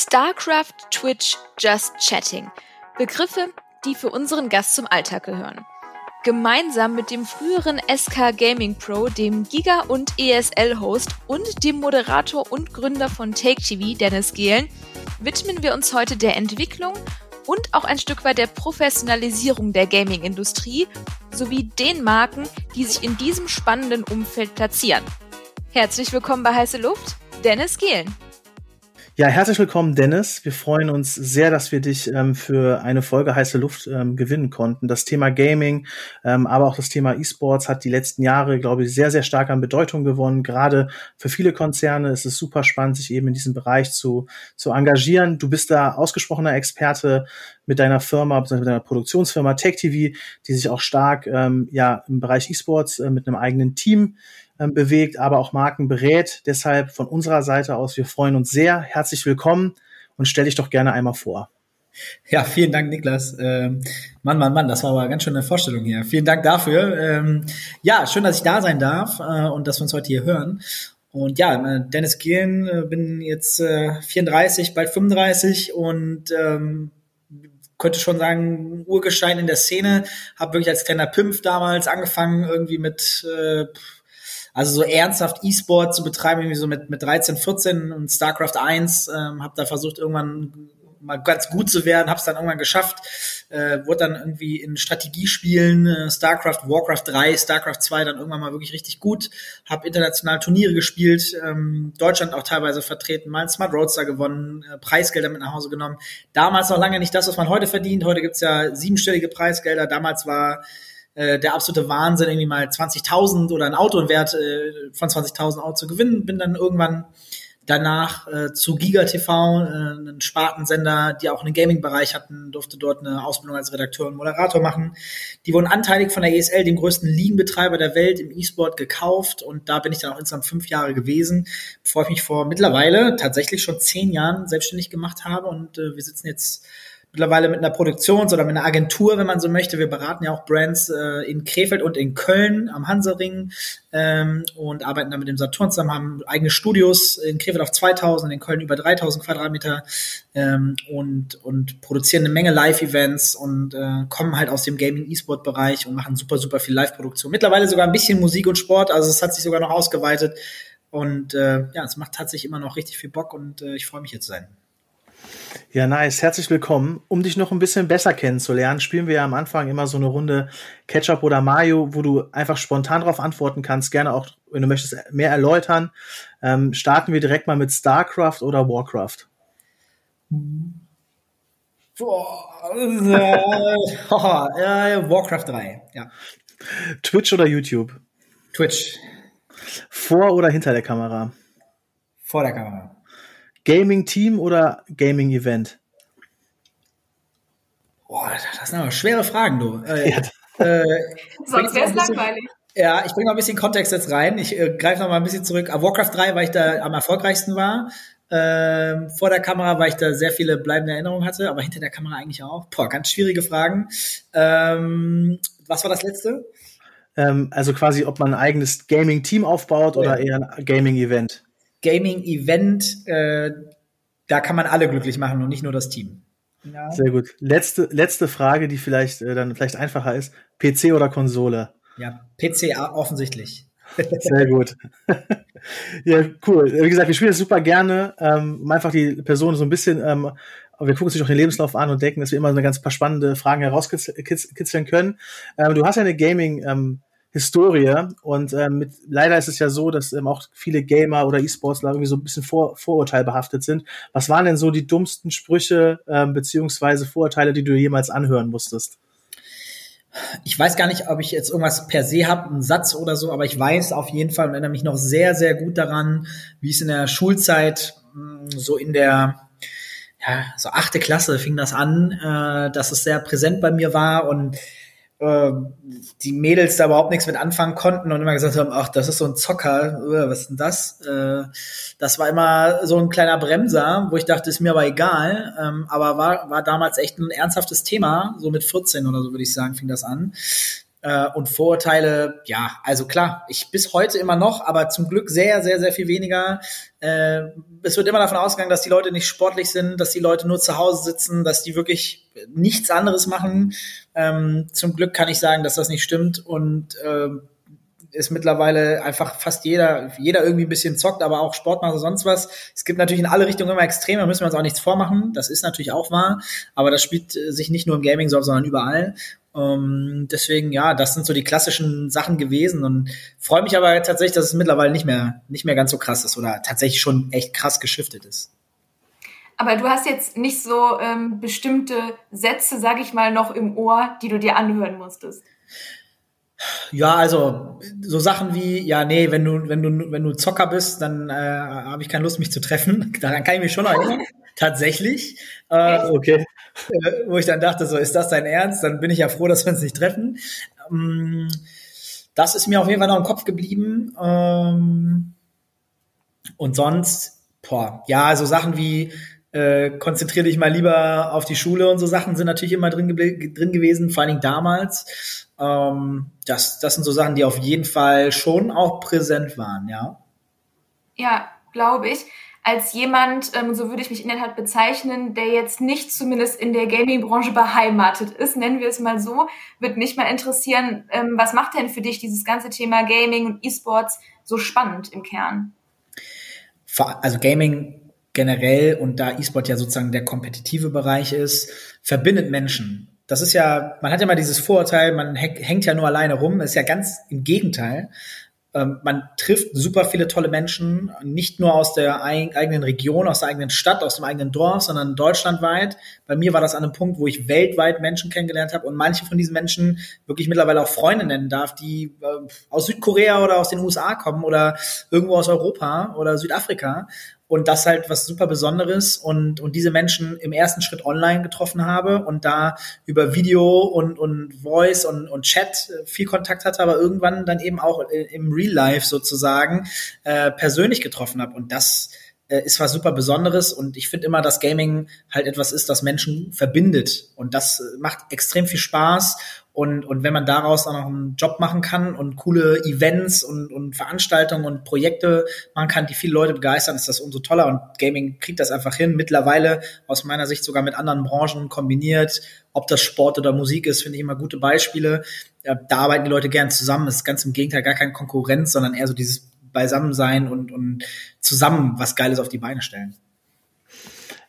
StarCraft, Twitch, Just Chatting. Begriffe, die für unseren Gast zum Alltag gehören. Gemeinsam mit dem früheren SK Gaming Pro, dem Giga- und ESL-Host und dem Moderator und Gründer von Take TV, Dennis Gehlen, widmen wir uns heute der Entwicklung und auch ein Stück weit der Professionalisierung der Gaming-Industrie sowie den Marken, die sich in diesem spannenden Umfeld platzieren. Herzlich willkommen bei Heiße Luft, Dennis Gehlen. Ja, herzlich willkommen, Dennis. Wir freuen uns sehr, dass wir dich ähm, für eine Folge heiße Luft ähm, gewinnen konnten. Das Thema Gaming, ähm, aber auch das Thema E-Sports hat die letzten Jahre, glaube ich, sehr, sehr stark an Bedeutung gewonnen. Gerade für viele Konzerne ist es super spannend, sich eben in diesem Bereich zu, zu engagieren. Du bist da ausgesprochener Experte mit deiner Firma, mit deiner Produktionsfirma Tech TV, die sich auch stark ähm, ja im Bereich E-Sports äh, mit einem eigenen Team bewegt, aber auch Marken berät. Deshalb von unserer Seite aus, wir freuen uns sehr. Herzlich willkommen und stell dich doch gerne einmal vor. Ja, vielen Dank, Niklas. Ähm, Mann, Mann, Mann, das war aber ganz schön eine Vorstellung hier. Vielen Dank dafür. Ähm, ja, schön, dass ich da sein darf äh, und dass wir uns heute hier hören. Und ja, äh, Dennis Gehlen, äh, bin jetzt äh, 34, bald 35 und ähm, könnte schon sagen, Urgestein in der Szene. Habe wirklich als kleiner Pimpf damals angefangen, irgendwie mit äh, also so ernsthaft E-Sport zu betreiben, irgendwie so mit, mit 13, 14 und StarCraft 1, ähm, habe da versucht irgendwann mal ganz gut zu werden, habe es dann irgendwann geschafft, äh, wurde dann irgendwie in Strategiespielen äh, StarCraft, Warcraft 3, StarCraft 2 dann irgendwann mal wirklich richtig gut, habe international Turniere gespielt, ähm, Deutschland auch teilweise vertreten, mal einen Smart Roadster gewonnen, äh, Preisgelder mit nach Hause genommen. Damals noch lange nicht das, was man heute verdient. Heute gibt's ja siebenstellige Preisgelder. Damals war äh, der absolute Wahnsinn, irgendwie mal 20.000 oder ein Auto im Wert äh, von 20.000 Euro zu gewinnen. Bin dann irgendwann danach äh, zu Giga TV, äh, einen Spartensender, die auch einen Gaming-Bereich hatten, durfte dort eine Ausbildung als Redakteur und Moderator machen. Die wurden anteilig von der ESL, dem größten Ligenbetreiber der Welt im E-Sport, gekauft und da bin ich dann auch insgesamt fünf Jahre gewesen, bevor ich mich vor mittlerweile tatsächlich schon zehn Jahren selbstständig gemacht habe und äh, wir sitzen jetzt mittlerweile mit einer Produktions- oder mit einer Agentur, wenn man so möchte. Wir beraten ja auch Brands äh, in Krefeld und in Köln am Hansering ähm, und arbeiten da mit dem Saturn zusammen, haben eigene Studios in Krefeld auf 2000, in Köln über 3000 Quadratmeter ähm, und, und produzieren eine Menge Live-Events und äh, kommen halt aus dem Gaming-E-Sport-Bereich und machen super, super viel Live-Produktion. Mittlerweile sogar ein bisschen Musik und Sport, also es hat sich sogar noch ausgeweitet und äh, ja, es macht tatsächlich immer noch richtig viel Bock und äh, ich freue mich zu sein. Ja, nice. Herzlich willkommen. Um dich noch ein bisschen besser kennenzulernen, spielen wir ja am Anfang immer so eine Runde Ketchup oder Mayo, wo du einfach spontan darauf antworten kannst. Gerne auch, wenn du möchtest, mehr erläutern. Ähm, starten wir direkt mal mit StarCraft oder Warcraft? Boah, äh, äh, Warcraft 3, ja. Twitch oder YouTube? Twitch. Vor oder hinter der Kamera? Vor der Kamera. Gaming-Team oder Gaming-Event? Boah, das sind aber schwere Fragen, du. Äh, ja. äh, Sonst wäre es langweilig. Ja, ich bringe noch ein bisschen Kontext jetzt rein. Ich äh, greife noch mal ein bisschen zurück. Auf Warcraft 3, weil ich da am erfolgreichsten war. Ähm, vor der Kamera, weil ich da sehr viele bleibende Erinnerungen hatte, aber hinter der Kamera eigentlich auch. Boah, ganz schwierige Fragen. Ähm, was war das letzte? Ähm, also quasi, ob man ein eigenes Gaming-Team aufbaut oh, oder eher ein Gaming-Event. Gaming-Event, äh, da kann man alle glücklich machen und nicht nur das Team. Ja. Sehr gut. Letzte, letzte Frage, die vielleicht äh, dann vielleicht einfacher ist. PC oder Konsole? Ja, PC offensichtlich. Sehr gut. ja, cool. Wie gesagt, wir spielen das super gerne, ähm, um einfach die Person so ein bisschen, ähm, wir gucken uns auch den Lebenslauf an und denken, dass wir immer so eine ganz paar spannende Fragen herauskitzeln können. Ähm, du hast ja eine Gaming- ähm, Historie. Und ähm, mit, leider ist es ja so, dass ähm, auch viele Gamer oder E-Sportler irgendwie so ein bisschen vor, vorurteilbehaftet sind. Was waren denn so die dummsten Sprüche ähm, beziehungsweise Vorurteile, die du jemals anhören musstest? Ich weiß gar nicht, ob ich jetzt irgendwas per se habe, einen Satz oder so, aber ich weiß auf jeden Fall und erinnere mich noch sehr, sehr gut daran, wie es in der Schulzeit hm, so in der ja, so achte Klasse fing das an, äh, dass es sehr präsent bei mir war und äh, die Mädels da überhaupt nichts mit anfangen konnten und immer gesagt haben, ach, das ist so ein Zocker, äh, was ist denn das? Äh, das war immer so ein kleiner Bremser, wo ich dachte, ist mir aber egal, ähm, aber war, war damals echt ein ernsthaftes Thema, so mit 14 oder so würde ich sagen, fing das an. Äh, und Vorurteile, ja, also klar, ich bis heute immer noch, aber zum Glück sehr, sehr, sehr viel weniger. Äh, es wird immer davon ausgegangen, dass die Leute nicht sportlich sind, dass die Leute nur zu Hause sitzen, dass die wirklich nichts anderes machen. Ähm, zum Glück kann ich sagen, dass das nicht stimmt und äh, ist mittlerweile einfach fast jeder, jeder irgendwie ein bisschen zockt, aber auch Sport oder sonst was. Es gibt natürlich in alle Richtungen immer Extreme, da müssen wir uns auch nichts vormachen. Das ist natürlich auch wahr, aber das spielt sich nicht nur im Gaming so, sondern überall. Ähm, deswegen, ja, das sind so die klassischen Sachen gewesen und freue mich aber tatsächlich, dass es mittlerweile nicht mehr, nicht mehr ganz so krass ist oder tatsächlich schon echt krass geschiftet ist. Aber du hast jetzt nicht so ähm, bestimmte Sätze, sag ich mal, noch im Ohr, die du dir anhören musstest. Ja, also so Sachen wie, ja, nee, wenn du, wenn du, wenn du Zocker bist, dann äh, habe ich keine Lust, mich zu treffen. Daran kann ich mich schon erinnern. Tatsächlich. Äh, okay. Äh, wo ich dann dachte, so, ist das dein Ernst? Dann bin ich ja froh, dass wir uns nicht treffen. Ähm, das ist mir auf jeden Fall noch im Kopf geblieben. Ähm, und sonst, boah, ja, so Sachen wie, äh, konzentriere dich mal lieber auf die Schule und so Sachen sind natürlich immer drin, drin gewesen, vor allen Dingen damals. Ähm, das, das sind so Sachen, die auf jeden Fall schon auch präsent waren, ja. Ja, glaube ich als jemand, ähm, so würde ich mich in der Tat bezeichnen, der jetzt nicht zumindest in der Gaming-Branche beheimatet ist, nennen wir es mal so, wird mich mal interessieren, ähm, was macht denn für dich dieses ganze Thema Gaming und E-Sports so spannend im Kern? Also Gaming generell und da E-Sport ja sozusagen der kompetitive Bereich ist, verbindet Menschen. Das ist ja, man hat ja mal dieses Vorurteil, man hängt ja nur alleine rum. Das ist ja ganz im Gegenteil. Ähm, man trifft super viele tolle Menschen, nicht nur aus der eigenen Region, aus der eigenen Stadt, aus dem eigenen Dorf, sondern deutschlandweit. Bei mir war das an einem Punkt, wo ich weltweit Menschen kennengelernt habe und manche von diesen Menschen wirklich mittlerweile auch Freunde nennen darf, die äh, aus Südkorea oder aus den USA kommen oder irgendwo aus Europa oder Südafrika und das halt was super Besonderes und, und diese Menschen im ersten Schritt online getroffen habe und da über Video und, und Voice und, und Chat viel Kontakt hatte, aber irgendwann dann eben auch im Real Life sozusagen äh, persönlich getroffen habe. Und das äh, ist was super Besonderes und ich finde immer, dass Gaming halt etwas ist, das Menschen verbindet. Und das macht extrem viel Spaß und, und wenn man daraus dann noch einen Job machen kann und coole Events und, und Veranstaltungen und Projekte machen kann, die viele Leute begeistern, ist das umso toller. Und Gaming kriegt das einfach hin. Mittlerweile aus meiner Sicht sogar mit anderen Branchen kombiniert. Ob das Sport oder Musik ist, finde ich immer gute Beispiele. Da arbeiten die Leute gern zusammen. Es ist ganz im Gegenteil gar keine Konkurrenz, sondern eher so dieses Beisammensein und, und zusammen was Geiles auf die Beine stellen.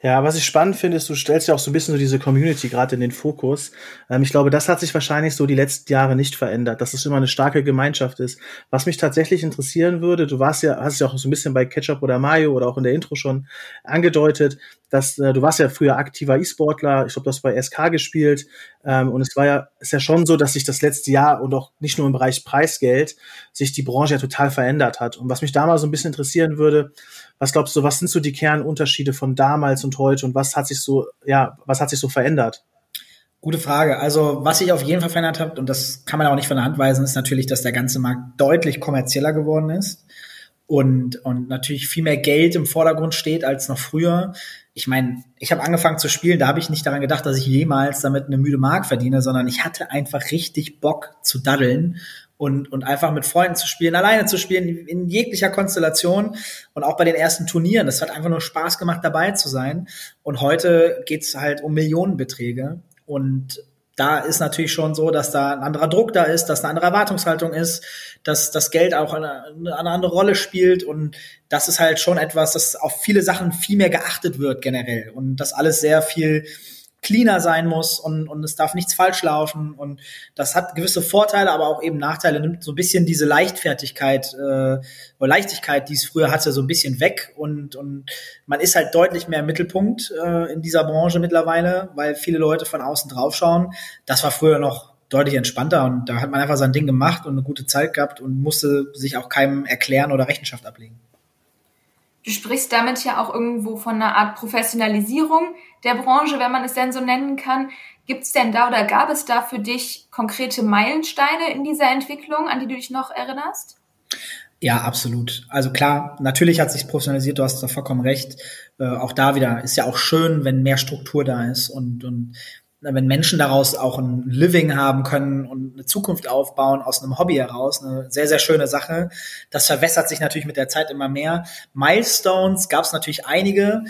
Ja, was ich spannend finde, ist, du stellst ja auch so ein bisschen so diese Community gerade in den Fokus. Ähm, ich glaube, das hat sich wahrscheinlich so die letzten Jahre nicht verändert, dass es immer eine starke Gemeinschaft ist. Was mich tatsächlich interessieren würde, du warst ja, hast ja auch so ein bisschen bei Ketchup oder Mayo oder auch in der Intro schon angedeutet, dass äh, du warst ja früher aktiver E-Sportler, ich glaube, du hast bei SK gespielt ähm, und es war ja, ist ja schon so, dass sich das letzte Jahr und auch nicht nur im Bereich Preisgeld sich die Branche ja total verändert hat. Und was mich da mal so ein bisschen interessieren würde, was glaubst du, was sind so die Kernunterschiede von damals und heute und was hat sich so, ja, was hat sich so verändert? Gute Frage. Also, was sich auf jeden Fall verändert hat, und das kann man auch nicht von der Hand weisen, ist natürlich, dass der ganze Markt deutlich kommerzieller geworden ist und, und natürlich viel mehr Geld im Vordergrund steht als noch früher. Ich meine, ich habe angefangen zu spielen, da habe ich nicht daran gedacht, dass ich jemals damit eine müde Mark verdiene, sondern ich hatte einfach richtig Bock zu daddeln und, und einfach mit Freunden zu spielen, alleine zu spielen, in jeglicher Konstellation und auch bei den ersten Turnieren. Das hat einfach nur Spaß gemacht, dabei zu sein. Und heute geht's halt um Millionenbeträge. Und da ist natürlich schon so, dass da ein anderer Druck da ist, dass eine andere Erwartungshaltung ist, dass das Geld auch eine, eine andere Rolle spielt und das ist halt schon etwas, das auf viele Sachen viel mehr geachtet wird generell und das alles sehr viel cleaner sein muss und, und es darf nichts falsch laufen. Und das hat gewisse Vorteile, aber auch eben Nachteile, nimmt so ein bisschen diese Leichtfertigkeit äh, oder Leichtigkeit, die es früher hatte, so ein bisschen weg. Und, und man ist halt deutlich mehr im Mittelpunkt äh, in dieser Branche mittlerweile, weil viele Leute von außen draufschauen. Das war früher noch deutlich entspannter und da hat man einfach sein Ding gemacht und eine gute Zeit gehabt und musste sich auch keinem erklären oder Rechenschaft ablegen. Du sprichst damit ja auch irgendwo von einer Art Professionalisierung der Branche, wenn man es denn so nennen kann. Gibt es denn da oder gab es da für dich konkrete Meilensteine in dieser Entwicklung, an die du dich noch erinnerst? Ja, absolut. Also klar, natürlich hat sich professionalisiert, du hast da vollkommen recht. Äh, auch da wieder ist ja auch schön, wenn mehr Struktur da ist und, und wenn Menschen daraus auch ein Living haben können und eine Zukunft aufbauen aus einem Hobby heraus, eine sehr, sehr schöne Sache. Das verwässert sich natürlich mit der Zeit immer mehr. Milestones gab es natürlich einige.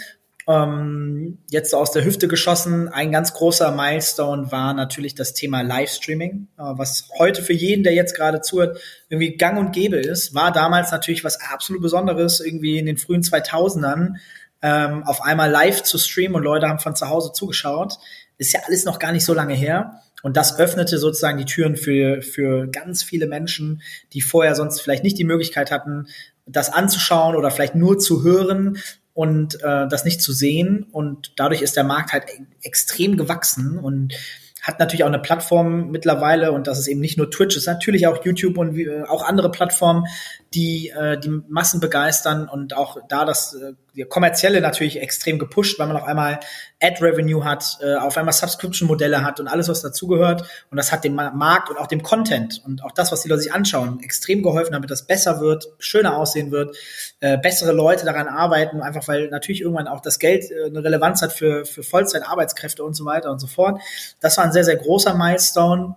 Ähm, jetzt so aus der Hüfte geschossen. Ein ganz großer Milestone war natürlich das Thema Livestreaming, äh, was heute für jeden, der jetzt gerade zuhört, irgendwie gang und gäbe ist. War damals natürlich was absolut Besonderes, irgendwie in den frühen 2000ern ähm, auf einmal live zu streamen und Leute haben von zu Hause zugeschaut. Ist ja alles noch gar nicht so lange her. Und das öffnete sozusagen die Türen für, für ganz viele Menschen, die vorher sonst vielleicht nicht die Möglichkeit hatten, das anzuschauen oder vielleicht nur zu hören und äh, das nicht zu sehen. Und dadurch ist der Markt halt e extrem gewachsen und hat natürlich auch eine Plattform mittlerweile und das ist eben nicht nur Twitch, es ist natürlich auch YouTube und äh, auch andere Plattformen, die äh, die Massen begeistern und auch da das äh, kommerzielle natürlich extrem gepusht, weil man auf einmal Ad-Revenue hat, äh, auf einmal Subscription-Modelle hat und alles, was dazugehört. Und das hat dem Markt und auch dem Content und auch das, was die Leute sich anschauen, extrem geholfen, damit das besser wird, schöner aussehen wird, äh, bessere Leute daran arbeiten, einfach weil natürlich irgendwann auch das Geld äh, eine Relevanz hat für, für Vollzeit-Arbeitskräfte und so weiter und so fort. Das war ein sehr, sehr großer Milestone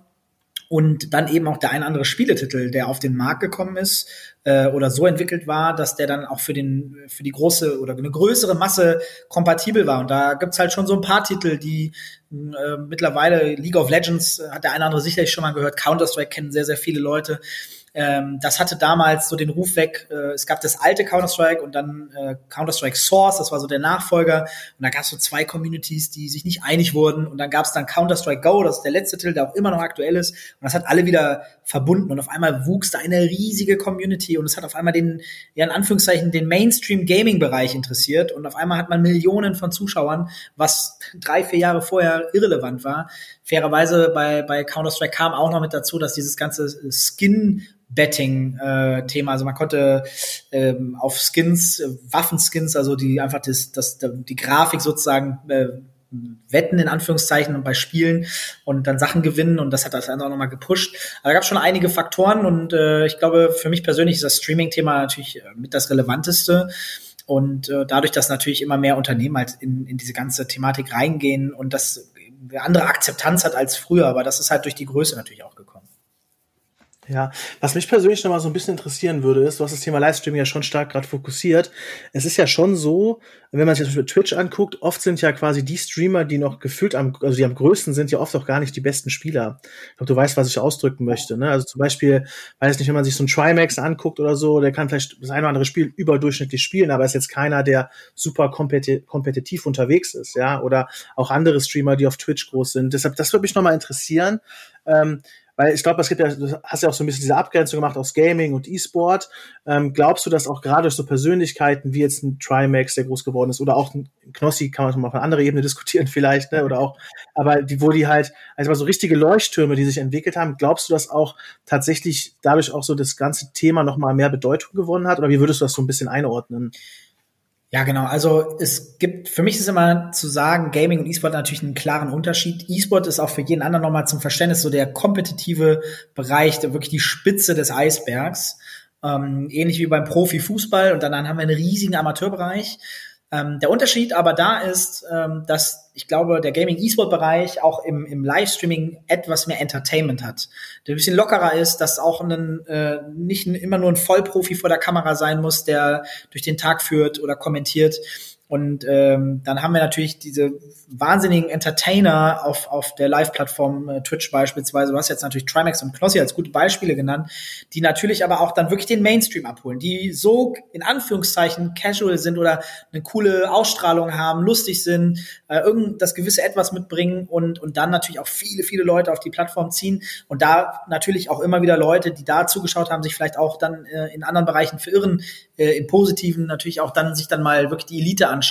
und dann eben auch der ein andere Spieletitel, der auf den Markt gekommen ist äh, oder so entwickelt war, dass der dann auch für den für die große oder eine größere Masse kompatibel war. Und da gibt's halt schon so ein paar Titel, die äh, mittlerweile League of Legends hat der eine oder andere sicherlich schon mal gehört. Counter Strike kennen sehr sehr viele Leute. Ähm, das hatte damals so den Ruf weg, äh, es gab das alte Counter-Strike und dann äh, Counter-Strike Source, das war so der Nachfolger. Und da gab es so zwei Communities, die sich nicht einig wurden. Und dann gab es dann Counter-Strike Go, das ist der letzte Titel, der auch immer noch aktuell ist. Und das hat alle wieder verbunden. Und auf einmal wuchs da eine riesige Community und es hat auf einmal den, ja in Anführungszeichen, den Mainstream-Gaming-Bereich interessiert. Und auf einmal hat man Millionen von Zuschauern, was drei, vier Jahre vorher irrelevant war. Fairerweise bei, bei Counter-Strike kam auch noch mit dazu, dass dieses ganze Skin Betting-Thema. Äh, also man konnte ähm, auf Skins, äh, Waffenskins, also die einfach das, das, die Grafik sozusagen äh, wetten in Anführungszeichen und bei Spielen und dann Sachen gewinnen und das hat das andere auch nochmal gepusht. Aber da gab es schon einige Faktoren und äh, ich glaube, für mich persönlich ist das Streaming-Thema natürlich äh, mit das relevanteste. Und äh, dadurch, dass natürlich immer mehr Unternehmen halt in, in diese ganze Thematik reingehen und das eine andere Akzeptanz hat als früher, aber das ist halt durch die Größe natürlich auch gekommen. Ja, was mich persönlich noch mal so ein bisschen interessieren würde, ist, du hast das Thema Livestreaming ja schon stark gerade fokussiert. Es ist ja schon so, wenn man sich das mit Twitch anguckt, oft sind ja quasi die Streamer, die noch gefühlt am, also die am größten sind, ja oft auch gar nicht die besten Spieler. Ich glaube, du weißt, was ich ausdrücken möchte. Ne? Also zum Beispiel, weiß nicht, wenn man sich so ein Trimax anguckt oder so, der kann vielleicht das eine oder andere Spiel überdurchschnittlich spielen, aber ist jetzt keiner, der super kompetitiv unterwegs ist, ja, oder auch andere Streamer, die auf Twitch groß sind. Deshalb, das würde mich noch mal interessieren. Ähm, weil ich glaube, es gibt ja, du hast ja auch so ein bisschen diese Abgrenzung gemacht aus Gaming und E-Sport. Ähm, glaubst du, dass auch gerade durch so Persönlichkeiten wie jetzt ein Trimax, der groß geworden ist, oder auch ein Knossi, kann man mal auf eine andere Ebene diskutieren vielleicht, ne? oder auch, aber die, wo die halt, also so richtige Leuchttürme, die sich entwickelt haben, glaubst du, dass auch tatsächlich dadurch auch so das ganze Thema nochmal mehr Bedeutung gewonnen hat? Oder wie würdest du das so ein bisschen einordnen? Ja, genau. Also es gibt, für mich ist immer zu sagen, Gaming und E-Sport natürlich einen klaren Unterschied. E-Sport ist auch für jeden anderen nochmal zum Verständnis so der kompetitive Bereich, wirklich die Spitze des Eisbergs. Ähm, ähnlich wie beim Profifußball. Und dann haben wir einen riesigen Amateurbereich. Ähm, der Unterschied aber da ist, ähm, dass ich glaube, der Gaming-E-Sport-Bereich auch im, im Livestreaming etwas mehr Entertainment hat. Der ein bisschen lockerer ist, dass auch ein, äh, nicht immer nur ein Vollprofi vor der Kamera sein muss, der durch den Tag führt oder kommentiert, und ähm, dann haben wir natürlich diese wahnsinnigen Entertainer auf, auf der Live-Plattform äh, Twitch beispielsweise. Du hast jetzt natürlich Trimax und Knossi als gute Beispiele genannt, die natürlich aber auch dann wirklich den Mainstream abholen, die so in Anführungszeichen casual sind oder eine coole Ausstrahlung haben, lustig sind, äh, irgend das gewisse Etwas mitbringen und, und dann natürlich auch viele, viele Leute auf die Plattform ziehen und da natürlich auch immer wieder Leute, die da zugeschaut haben, sich vielleicht auch dann äh, in anderen Bereichen verirren, äh, im Positiven natürlich auch dann sich dann mal wirklich die Elite anschauen,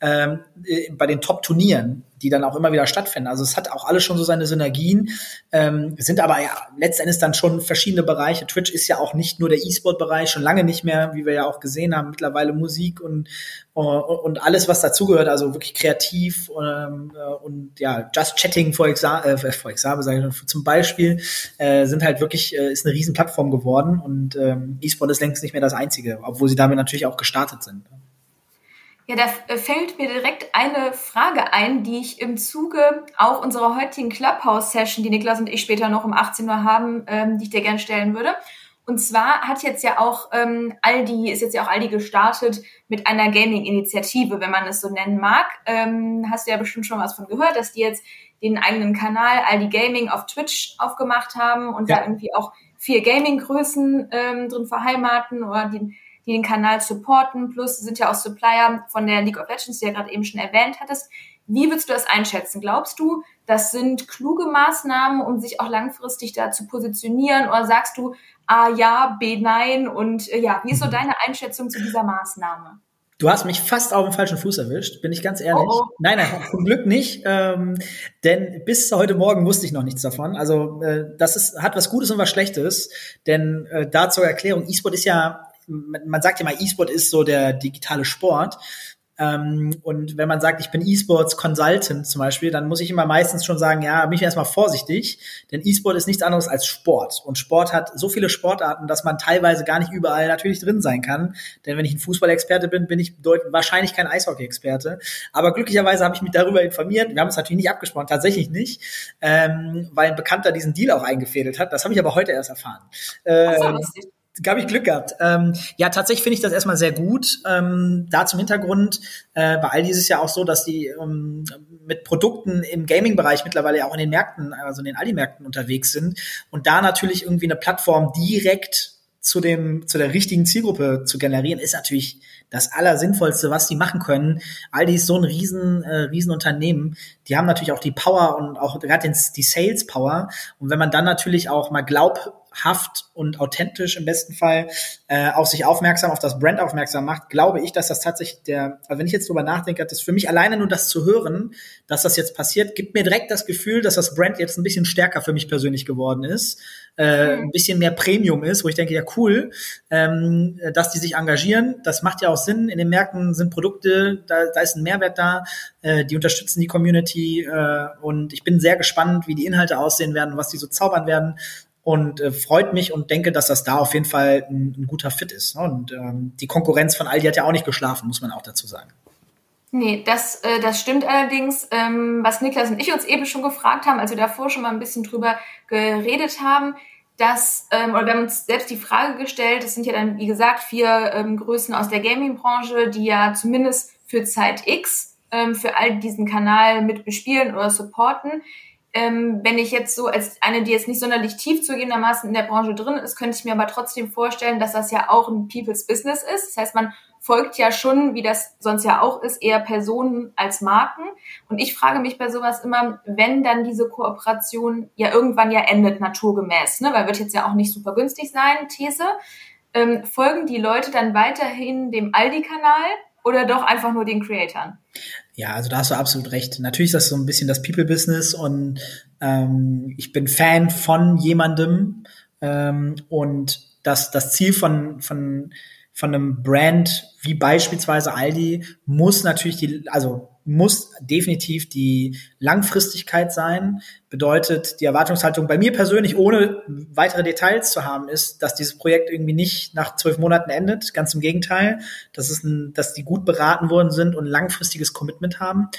ähm, äh, bei den Top-Turnieren, die dann auch immer wieder stattfinden. Also es hat auch alles schon so seine Synergien, ähm, sind aber ja letztendlich dann schon verschiedene Bereiche. Twitch ist ja auch nicht nur der E-Sport-Bereich, schon lange nicht mehr, wie wir ja auch gesehen haben, mittlerweile Musik und und alles, was dazugehört, also wirklich kreativ ähm, äh, und ja, Just Chatting for Example, äh, zum Beispiel, äh, sind halt wirklich, äh, ist eine riesen Plattform geworden und ähm, E-Sport ist längst nicht mehr das einzige, obwohl sie damit natürlich auch gestartet sind. Ja, da äh, fällt mir direkt eine Frage ein, die ich im Zuge auch unserer heutigen Clubhouse-Session, die Niklas und ich später noch um 18 Uhr haben, ähm, die ich dir gerne stellen würde. Und zwar hat jetzt ja auch ähm, Aldi, ist jetzt ja auch Aldi gestartet mit einer Gaming-Initiative, wenn man es so nennen mag. Ähm, hast du ja bestimmt schon was von gehört, dass die jetzt den eigenen Kanal Aldi Gaming auf Twitch aufgemacht haben und ja. da irgendwie auch vier Gaming-Größen ähm, drin verheimaten oder die die den Kanal supporten. Plus sind ja auch Supplier von der League of Legends, die du ja gerade eben schon erwähnt hattest. Wie würdest du das einschätzen? Glaubst du, das sind kluge Maßnahmen, um sich auch langfristig da zu positionieren? Oder sagst du A ja, B nein? Und äh, ja, wie ist so deine Einschätzung zu dieser Maßnahme? Du hast mich fast auf dem falschen Fuß erwischt, bin ich ganz ehrlich. Oh, oh. Nein, nein, zum Glück nicht. Ähm, denn bis heute Morgen wusste ich noch nichts davon. Also äh, das ist, hat was Gutes und was Schlechtes. Denn äh, da zur Erklärung, E-Sport ist ja man sagt ja mal, E-Sport ist so der digitale Sport. Ähm, und wenn man sagt, ich bin E-Sports Consultant zum Beispiel, dann muss ich immer meistens schon sagen, ja, bin ich erstmal vorsichtig, denn E-Sport ist nichts anderes als Sport. Und Sport hat so viele Sportarten, dass man teilweise gar nicht überall natürlich drin sein kann. Denn wenn ich ein Fußballexperte bin, bin ich wahrscheinlich kein Eishockey-Experte. Aber glücklicherweise habe ich mich darüber informiert. Wir haben es natürlich nicht abgesprochen, tatsächlich nicht, ähm, weil ein Bekannter diesen Deal auch eingefädelt hat. Das habe ich aber heute erst erfahren. Ähm, habe ich Glück gehabt. Ähm, ja, tatsächlich finde ich das erstmal sehr gut. Ähm, da zum Hintergrund, äh, bei Aldi ist es ja auch so, dass die ähm, mit Produkten im Gaming-Bereich mittlerweile auch in den Märkten, also in den Aldi-Märkten unterwegs sind und da natürlich irgendwie eine Plattform direkt zu dem zu der richtigen Zielgruppe zu generieren, ist natürlich das Allersinnvollste, was die machen können. Aldi ist so ein riesen, äh, riesen Unternehmen. Die haben natürlich auch die Power und auch gerade die Sales Power. Und wenn man dann natürlich auch mal glaubt, haft und authentisch im besten Fall äh, auf sich aufmerksam, auf das Brand aufmerksam macht, glaube ich, dass das tatsächlich der, also wenn ich jetzt drüber nachdenke, das für mich alleine nur das zu hören, dass das jetzt passiert, gibt mir direkt das Gefühl, dass das Brand jetzt ein bisschen stärker für mich persönlich geworden ist, äh, mhm. ein bisschen mehr Premium ist, wo ich denke, ja cool, ähm, dass die sich engagieren, das macht ja auch Sinn. In den Märkten sind Produkte, da, da ist ein Mehrwert da, äh, die unterstützen die Community äh, und ich bin sehr gespannt, wie die Inhalte aussehen werden, was die so zaubern werden und äh, freut mich und denke, dass das da auf jeden Fall ein, ein guter Fit ist. Ne? Und ähm, die Konkurrenz von Aldi hat ja auch nicht geschlafen, muss man auch dazu sagen. Nee, das, äh, das stimmt allerdings. Ähm, was Niklas und ich uns eben schon gefragt haben, als wir davor schon mal ein bisschen drüber geredet haben, dass, ähm, oder wir haben uns selbst die Frage gestellt, es sind ja dann, wie gesagt, vier ähm, Größen aus der Gaming-Branche, die ja zumindest für Zeit X ähm, für all diesen Kanal mit bespielen oder supporten ähm, wenn ich jetzt so als eine, die jetzt nicht sonderlich tief zugegebenermaßen in der Branche drin ist, könnte ich mir aber trotzdem vorstellen, dass das ja auch ein People's Business ist. Das heißt, man folgt ja schon, wie das sonst ja auch ist, eher Personen als Marken. Und ich frage mich bei sowas immer, wenn dann diese Kooperation ja irgendwann ja endet, naturgemäß, ne? weil wird jetzt ja auch nicht super günstig sein, These, ähm, folgen die Leute dann weiterhin dem Aldi-Kanal oder doch einfach nur den Creatoren? Ja, also da hast du absolut recht. Natürlich ist das so ein bisschen das People-Business und ähm, ich bin Fan von jemandem ähm, und das, das Ziel von, von, von einem Brand wie beispielsweise Aldi muss natürlich die, also muss definitiv die Langfristigkeit sein. Bedeutet, die Erwartungshaltung bei mir persönlich, ohne weitere Details zu haben, ist, dass dieses Projekt irgendwie nicht nach zwölf Monaten endet. Ganz im Gegenteil, dass, es ein, dass die gut beraten worden sind und langfristiges Commitment haben.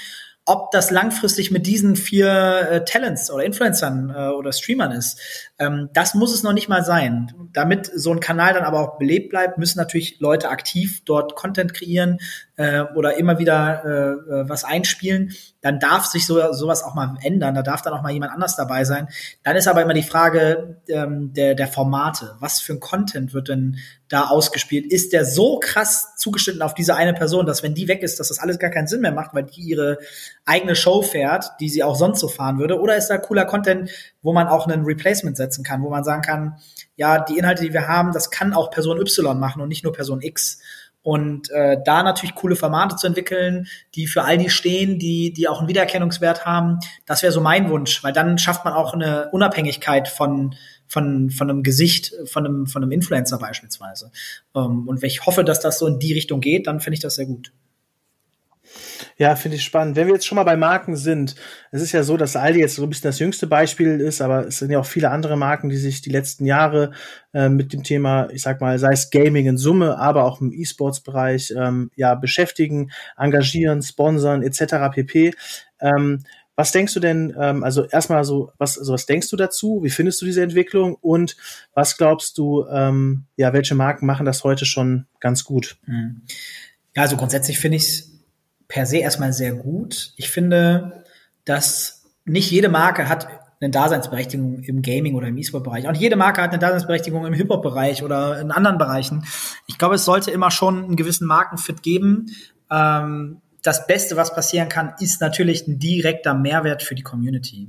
Ob das langfristig mit diesen vier äh, Talents oder Influencern äh, oder Streamern ist, ähm, das muss es noch nicht mal sein. Damit so ein Kanal dann aber auch belebt bleibt, müssen natürlich Leute aktiv dort Content kreieren äh, oder immer wieder äh, äh, was einspielen. Dann darf sich so sowas auch mal ändern. Da darf dann auch mal jemand anders dabei sein. Dann ist aber immer die Frage ähm, der, der Formate. Was für ein Content wird denn da ausgespielt? Ist der so krass zugeschnitten auf diese eine Person, dass wenn die weg ist, dass das alles gar keinen Sinn mehr macht, weil die ihre eigene Show fährt, die sie auch sonst so fahren würde? Oder ist da cooler Content, wo man auch einen Replacement setzen kann, wo man sagen kann, ja, die Inhalte, die wir haben, das kann auch Person Y machen und nicht nur Person X. Und äh, da natürlich coole Formate zu entwickeln, die für all die stehen, die, die auch einen Wiedererkennungswert haben, das wäre so mein Wunsch, weil dann schafft man auch eine Unabhängigkeit von, von, von einem Gesicht, von einem, von einem Influencer beispielsweise. Ähm, und wenn ich hoffe, dass das so in die Richtung geht, dann finde ich das sehr gut. Ja, finde ich spannend. Wenn wir jetzt schon mal bei Marken sind, es ist ja so, dass Aldi jetzt so ein bisschen das jüngste Beispiel ist, aber es sind ja auch viele andere Marken, die sich die letzten Jahre äh, mit dem Thema, ich sag mal, sei es Gaming in Summe, aber auch im E-Sports-Bereich ähm, ja beschäftigen, engagieren, sponsern etc. pp. Ähm, was denkst du denn, ähm, also erstmal so, was, also was denkst du dazu? Wie findest du diese Entwicklung? Und was glaubst du, ähm, ja, welche Marken machen das heute schon ganz gut? Hm. Ja, also grundsätzlich finde ich es per se erstmal sehr gut. Ich finde, dass nicht jede Marke hat eine Daseinsberechtigung im Gaming oder im E-Sport-Bereich. Und jede Marke hat eine Daseinsberechtigung im Hip-Hop-Bereich oder in anderen Bereichen. Ich glaube, es sollte immer schon einen gewissen Markenfit geben. Ähm, das Beste, was passieren kann, ist natürlich ein direkter Mehrwert für die Community.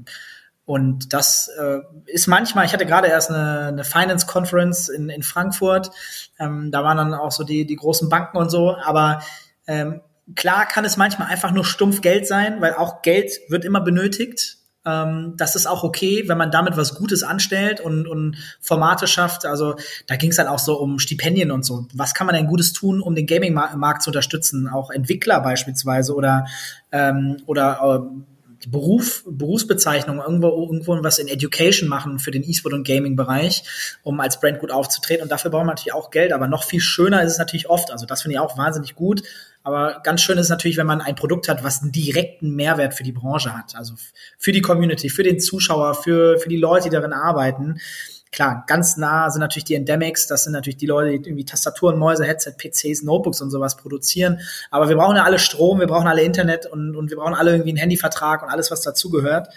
Und das äh, ist manchmal, ich hatte gerade erst eine, eine Finance Conference in, in Frankfurt, ähm, da waren dann auch so die, die großen Banken und so, aber ähm, Klar kann es manchmal einfach nur stumpf Geld sein, weil auch Geld wird immer benötigt. Ähm, das ist auch okay, wenn man damit was Gutes anstellt und, und Formate schafft. Also da ging es dann auch so um Stipendien und so. Was kann man denn Gutes tun, um den Gaming-Markt zu unterstützen? Auch Entwickler beispielsweise oder ähm, oder äh, Beruf, Berufsbezeichnung, irgendwo, irgendwo was in Education machen für den E-Sport und Gaming-Bereich, um als Brand gut aufzutreten. Und dafür brauchen wir natürlich auch Geld. Aber noch viel schöner ist es natürlich oft. Also das finde ich auch wahnsinnig gut. Aber ganz schön ist natürlich, wenn man ein Produkt hat, was einen direkten Mehrwert für die Branche hat. Also für die Community, für den Zuschauer, für, für die Leute, die darin arbeiten. Klar, ganz nah sind natürlich die Endemics, das sind natürlich die Leute, die irgendwie Tastaturen, Mäuse, Headset, PCs, Notebooks und sowas produzieren. Aber wir brauchen ja alle Strom, wir brauchen alle Internet und, und wir brauchen alle irgendwie einen Handyvertrag und alles, was dazugehört.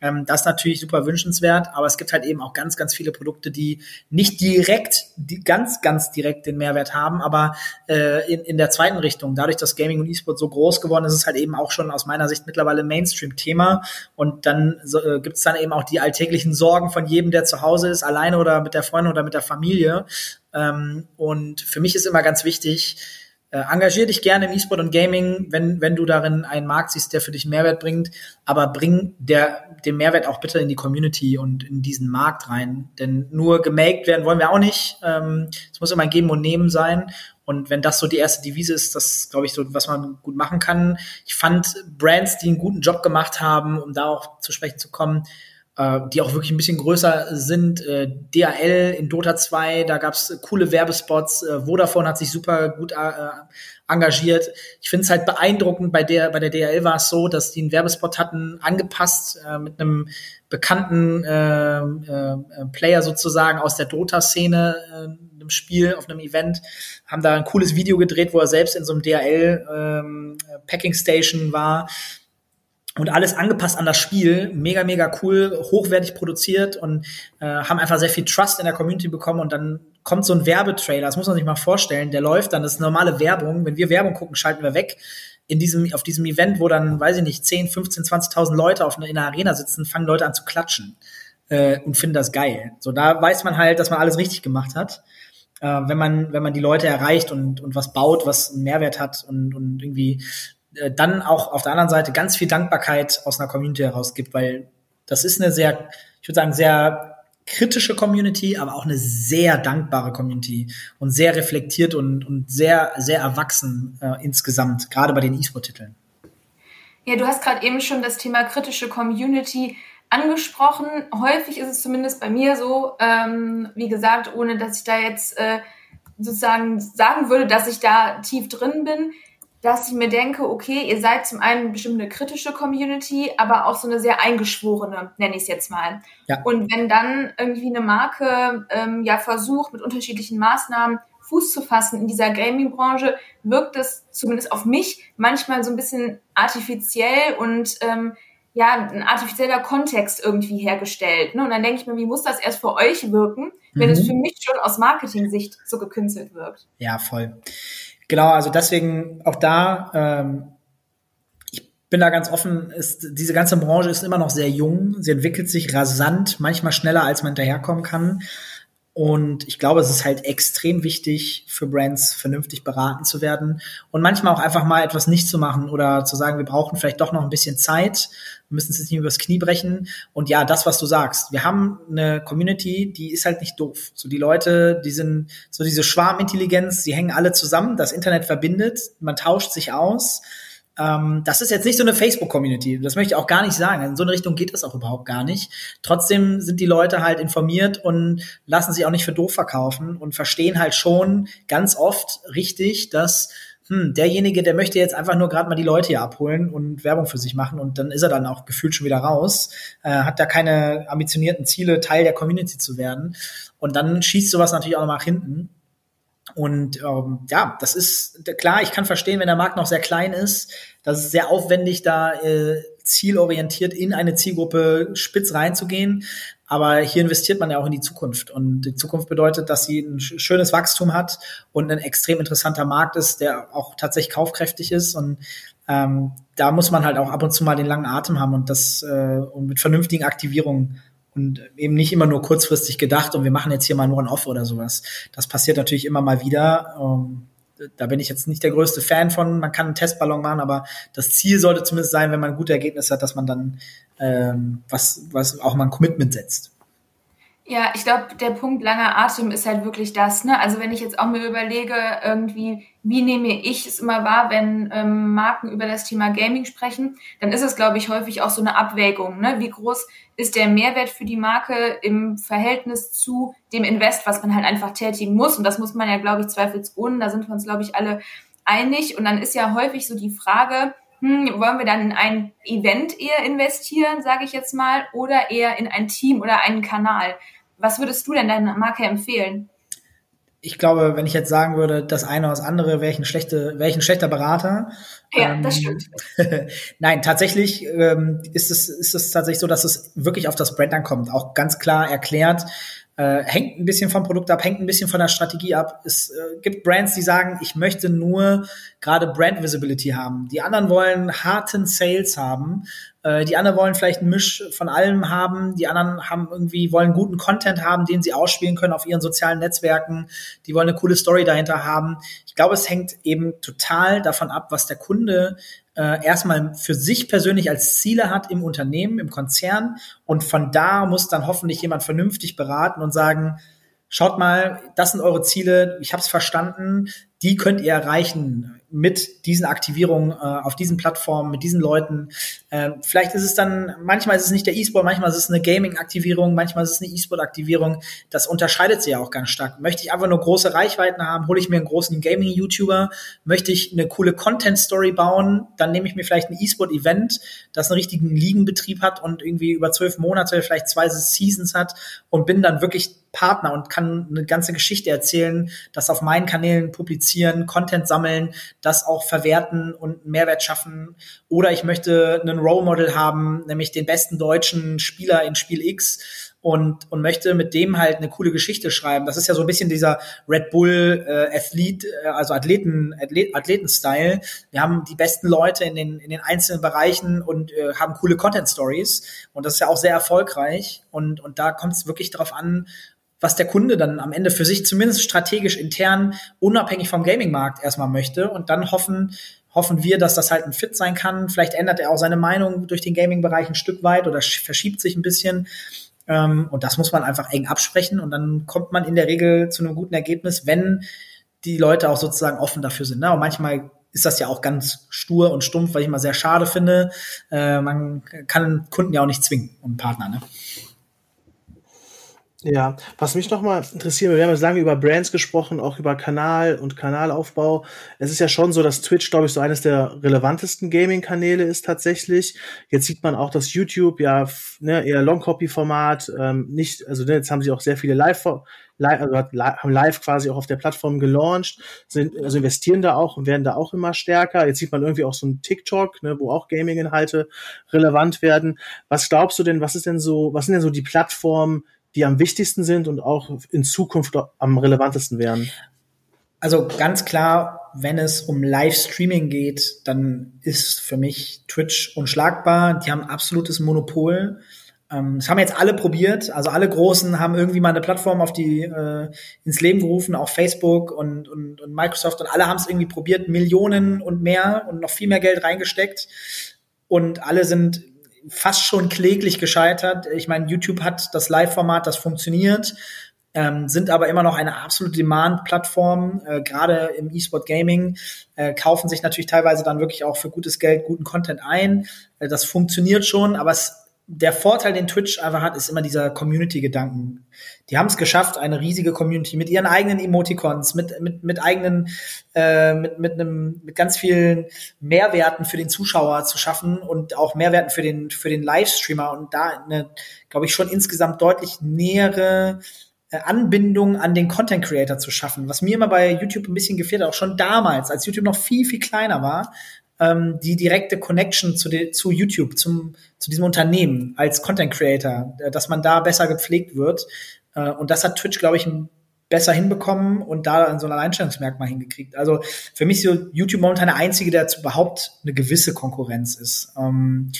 Ähm, das ist natürlich super wünschenswert, aber es gibt halt eben auch ganz, ganz viele Produkte, die nicht direkt, die ganz, ganz direkt den Mehrwert haben, aber äh, in, in der zweiten Richtung. Dadurch, dass Gaming und E-Sport so groß geworden ist, ist es halt eben auch schon aus meiner Sicht mittlerweile Mainstream-Thema. Und dann so, äh, gibt es dann eben auch die alltäglichen Sorgen von jedem, der zu Hause ist, alleine oder mit der Freundin oder mit der Familie. Ähm, und für mich ist immer ganz wichtig, äh, engagier dich gerne im E-Sport und Gaming, wenn, wenn du darin einen Markt siehst, der für dich Mehrwert bringt, aber bring der, den Mehrwert auch bitte in die Community und in diesen Markt rein. Denn nur gemaked werden wollen wir auch nicht. Ähm, es muss immer ein Geben und Nehmen sein. Und wenn das so die erste Devise ist, das glaube ich so, was man gut machen kann. Ich fand Brands, die einen guten Job gemacht haben, um da auch zu sprechen zu kommen, äh, die auch wirklich ein bisschen größer sind. Äh, DAL in Dota 2, da gab's coole Werbespots. Äh, Vodafone hat sich super gut äh, engagiert. Ich finde es halt beeindruckend, bei der, bei der DAL war es so, dass die einen Werbespot hatten, angepasst äh, mit einem bekannten äh, äh, Player sozusagen aus der Dota-Szene äh, im Spiel, auf einem Event, haben da ein cooles Video gedreht, wo er selbst in so einem DAL ähm, Packing Station war und alles angepasst an das Spiel. Mega, mega cool, hochwertig produziert und äh, haben einfach sehr viel Trust in der Community bekommen und dann kommt so ein Werbetrailer, das muss man sich mal vorstellen, der läuft dann, das ist normale Werbung. Wenn wir Werbung gucken, schalten wir weg. In diesem, auf diesem Event, wo dann, weiß ich nicht, 10, 15, 20.000 Leute auf einer, in einer Arena sitzen, fangen Leute an zu klatschen äh, und finden das geil. So, da weiß man halt, dass man alles richtig gemacht hat. Äh, wenn man, wenn man die Leute erreicht und, und was baut, was einen Mehrwert hat und, und irgendwie äh, dann auch auf der anderen Seite ganz viel Dankbarkeit aus einer Community heraus gibt, weil das ist eine sehr, ich würde sagen, sehr kritische Community, aber auch eine sehr dankbare Community und sehr reflektiert und, und sehr, sehr erwachsen äh, insgesamt, gerade bei den E-Sport-Titeln. Ja, du hast gerade eben schon das Thema kritische Community angesprochen. Häufig ist es zumindest bei mir so, ähm, wie gesagt, ohne dass ich da jetzt äh, sozusagen sagen würde, dass ich da tief drin bin, dass ich mir denke, okay, ihr seid zum einen bestimmt eine kritische Community, aber auch so eine sehr eingeschworene, nenne ich es jetzt mal. Ja. Und wenn dann irgendwie eine Marke ähm, ja versucht, mit unterschiedlichen Maßnahmen Fuß zu fassen in dieser Gaming-Branche, wirkt es zumindest auf mich manchmal so ein bisschen artifiziell und ähm, ja, ein artifizieller Kontext irgendwie hergestellt. Ne? Und dann denke ich mir, wie muss das erst für euch wirken, wenn mhm. es für mich schon aus Marketing-Sicht so gekünstelt wirkt? Ja, voll. Genau, also deswegen auch da, ähm, ich bin da ganz offen, ist, diese ganze Branche ist immer noch sehr jung, sie entwickelt sich rasant, manchmal schneller, als man hinterherkommen kann. Und ich glaube, es ist halt extrem wichtig für Brands, vernünftig beraten zu werden und manchmal auch einfach mal etwas nicht zu machen oder zu sagen, wir brauchen vielleicht doch noch ein bisschen Zeit, wir müssen es jetzt nicht übers Knie brechen. Und ja, das, was du sagst, wir haben eine Community, die ist halt nicht doof. So die Leute, die sind so diese Schwarmintelligenz, die hängen alle zusammen, das Internet verbindet, man tauscht sich aus. Ähm, das ist jetzt nicht so eine Facebook-Community. Das möchte ich auch gar nicht sagen. In so eine Richtung geht das auch überhaupt gar nicht. Trotzdem sind die Leute halt informiert und lassen sich auch nicht für doof verkaufen und verstehen halt schon ganz oft richtig, dass hm, derjenige, der möchte jetzt einfach nur gerade mal die Leute hier abholen und Werbung für sich machen und dann ist er dann auch gefühlt schon wieder raus, äh, hat da keine ambitionierten Ziele, Teil der Community zu werden. Und dann schießt sowas natürlich auch noch nach hinten. Und ähm, ja, das ist klar, ich kann verstehen, wenn der Markt noch sehr klein ist, das ist sehr aufwendig, da äh, zielorientiert in eine Zielgruppe spitz reinzugehen. Aber hier investiert man ja auch in die Zukunft. Und die Zukunft bedeutet, dass sie ein schönes Wachstum hat und ein extrem interessanter Markt ist, der auch tatsächlich kaufkräftig ist. Und ähm, da muss man halt auch ab und zu mal den langen Atem haben und das äh, und mit vernünftigen Aktivierungen und eben nicht immer nur kurzfristig gedacht und wir machen jetzt hier mal nur ein Off oder sowas. Das passiert natürlich immer mal wieder. Ähm, da bin ich jetzt nicht der größte Fan von. Man kann einen Testballon machen, aber das Ziel sollte zumindest sein, wenn man gute Ergebnisse hat, dass man dann ähm, was, was auch mal ein Commitment setzt. Ja, ich glaube, der Punkt langer Atem ist halt wirklich das. Ne? Also wenn ich jetzt auch mir überlege, irgendwie, wie nehme ich es immer wahr, wenn ähm, Marken über das Thema Gaming sprechen, dann ist es, glaube ich, häufig auch so eine Abwägung. Ne? Wie groß ist der Mehrwert für die Marke im Verhältnis zu dem Invest, was man halt einfach tätigen muss? Und das muss man ja, glaube ich, zweifelsohne. Da sind wir uns, glaube ich, alle einig. Und dann ist ja häufig so die Frage, hm, wollen wir dann in ein Event eher investieren, sage ich jetzt mal, oder eher in ein Team oder einen Kanal? Was würdest du denn deiner Marke empfehlen? Ich glaube, wenn ich jetzt sagen würde, das eine oder das andere, wäre ich ein, schlechte, wäre ich ein schlechter Berater. Ja, ähm, das stimmt. Nein, tatsächlich ähm, ist, es, ist es tatsächlich so, dass es wirklich auf das Brand ankommt. Auch ganz klar erklärt, äh, hängt ein bisschen vom Produkt ab, hängt ein bisschen von der Strategie ab. Es äh, gibt Brands, die sagen, ich möchte nur gerade Brand Visibility haben. Die anderen wollen harten Sales haben. Äh, die anderen wollen vielleicht ein Misch von allem haben. Die anderen haben irgendwie wollen guten Content haben, den sie ausspielen können auf ihren sozialen Netzwerken. Die wollen eine coole Story dahinter haben. Ich glaube, es hängt eben total davon ab, was der Kunde äh, erstmal für sich persönlich als Ziele hat im Unternehmen, im Konzern. Und von da muss dann hoffentlich jemand vernünftig beraten und sagen, schaut mal, das sind eure Ziele, ich habe es verstanden, die könnt ihr erreichen mit diesen Aktivierungen äh, auf diesen Plattformen, mit diesen Leuten. Äh, vielleicht ist es dann, manchmal ist es nicht der E-Sport, manchmal ist es eine Gaming-Aktivierung, manchmal ist es eine E-Sport-Aktivierung. Das unterscheidet sich ja auch ganz stark. Möchte ich einfach nur große Reichweiten haben, hole ich mir einen großen Gaming-YouTuber, möchte ich eine coole Content-Story bauen, dann nehme ich mir vielleicht ein E-Sport-Event, das einen richtigen Ligenbetrieb hat und irgendwie über zwölf Monate, vielleicht zwei Seasons hat und bin dann wirklich Partner und kann eine ganze Geschichte erzählen, das auf meinen Kanälen publizieren, Content sammeln, das auch verwerten und Mehrwert schaffen. Oder ich möchte einen Role Model haben, nämlich den besten deutschen Spieler in Spiel X und, und möchte mit dem halt eine coole Geschichte schreiben. Das ist ja so ein bisschen dieser Red Bull äh, Athlet, äh, also Athleten, Athlet, Athleten-Style. Wir haben die besten Leute in den, in den einzelnen Bereichen und äh, haben coole Content-Stories. Und das ist ja auch sehr erfolgreich. Und, und da kommt es wirklich darauf an, was der Kunde dann am Ende für sich zumindest strategisch intern unabhängig vom Gaming-Markt erstmal möchte und dann hoffen, hoffen wir, dass das halt ein Fit sein kann. Vielleicht ändert er auch seine Meinung durch den Gaming-Bereich ein Stück weit oder verschiebt sich ein bisschen. Ähm, und das muss man einfach eng absprechen und dann kommt man in der Regel zu einem guten Ergebnis, wenn die Leute auch sozusagen offen dafür sind. Ne? Und manchmal ist das ja auch ganz stur und stumpf, weil ich immer sehr schade finde. Äh, man kann Kunden ja auch nicht zwingen und Partner. Ne? Ja, was mich nochmal interessiert, wir haben jetzt lange über Brands gesprochen, auch über Kanal und Kanalaufbau. Es ist ja schon so, dass Twitch, glaube ich, so eines der relevantesten Gaming-Kanäle ist tatsächlich. Jetzt sieht man auch, dass YouTube ja ne, eher Long-Copy-Format, ähm, nicht, also ne, jetzt haben sie auch sehr viele Live, live also haben live quasi auch auf der Plattform gelauncht, sind, also investieren da auch und werden da auch immer stärker. Jetzt sieht man irgendwie auch so ein TikTok, ne, wo auch Gaming-Inhalte relevant werden. Was glaubst du denn, was ist denn so, was sind denn so die Plattformen, die am wichtigsten sind und auch in Zukunft am relevantesten wären? Also ganz klar, wenn es um Livestreaming geht, dann ist für mich Twitch unschlagbar. Die haben absolutes Monopol. Ähm, das haben jetzt alle probiert. Also alle Großen haben irgendwie mal eine Plattform auf die äh, ins Leben gerufen, auch Facebook und, und, und Microsoft und alle haben es irgendwie probiert, Millionen und mehr und noch viel mehr Geld reingesteckt. Und alle sind fast schon kläglich gescheitert. Ich meine, YouTube hat das Live-Format, das funktioniert. ähm, sind aber immer noch eine absolute Demand-Plattform, äh, gerade im E-Sport Gaming, äh, kaufen sich natürlich teilweise dann wirklich auch für gutes Geld guten Content ein. Äh, das funktioniert schon, aber es der Vorteil, den Twitch einfach hat, ist immer dieser Community-Gedanken. Die haben es geschafft, eine riesige Community mit ihren eigenen Emoticons, mit mit mit eigenen, äh, mit mit einem mit ganz vielen Mehrwerten für den Zuschauer zu schaffen und auch Mehrwerten für den für den Livestreamer und da eine, glaube ich, schon insgesamt deutlich nähere äh, Anbindung an den Content Creator zu schaffen, was mir immer bei YouTube ein bisschen gefehlt hat, auch schon damals, als YouTube noch viel, viel kleiner war, ähm, die direkte Connection zu, de, zu YouTube, zum, zu diesem Unternehmen als Content Creator, äh, dass man da besser gepflegt wird. Äh, und das hat Twitch, glaube ich, besser hinbekommen und da so ein Alleinstellungsmerkmal hingekriegt. Also für mich ist YouTube momentan der einzige, der überhaupt eine gewisse Konkurrenz ist. Ähm,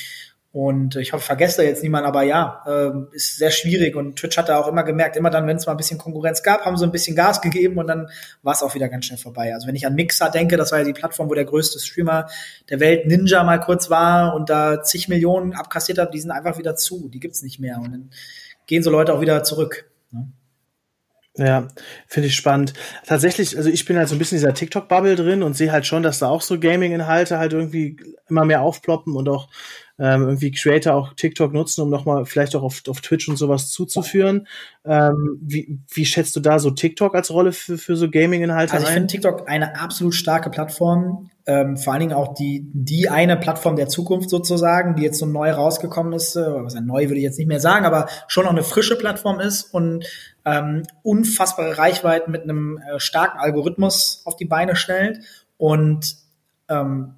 und ich hoffe, vergesst da jetzt niemand, aber ja, äh, ist sehr schwierig. Und Twitch hat da auch immer gemerkt, immer dann, wenn es mal ein bisschen Konkurrenz gab, haben sie ein bisschen Gas gegeben und dann war es auch wieder ganz schnell vorbei. Also wenn ich an Mixer denke, das war ja die Plattform, wo der größte Streamer der Welt Ninja mal kurz war und da zig Millionen abkassiert hat, die sind einfach wieder zu, die gibt's nicht mehr. Und dann gehen so Leute auch wieder zurück. Ne? Ja, finde ich spannend. Tatsächlich, also ich bin halt so ein bisschen in dieser TikTok-Bubble drin und sehe halt schon, dass da auch so Gaming-Inhalte halt irgendwie immer mehr aufploppen und auch ähm, irgendwie Creator auch TikTok nutzen, um nochmal vielleicht auch auf, auf Twitch und sowas zuzuführen. Ähm, wie, wie schätzt du da so TikTok als Rolle für, für so Gaming-Inhalte Also ich finde TikTok eine absolut starke Plattform. Ähm, vor allen Dingen auch die, die eine Plattform der Zukunft sozusagen, die jetzt so neu rausgekommen ist, äh, was ein neu würde ich jetzt nicht mehr sagen, aber schon noch eine frische Plattform ist und ähm, unfassbare Reichweiten mit einem äh, starken Algorithmus auf die Beine stellt. Und ähm,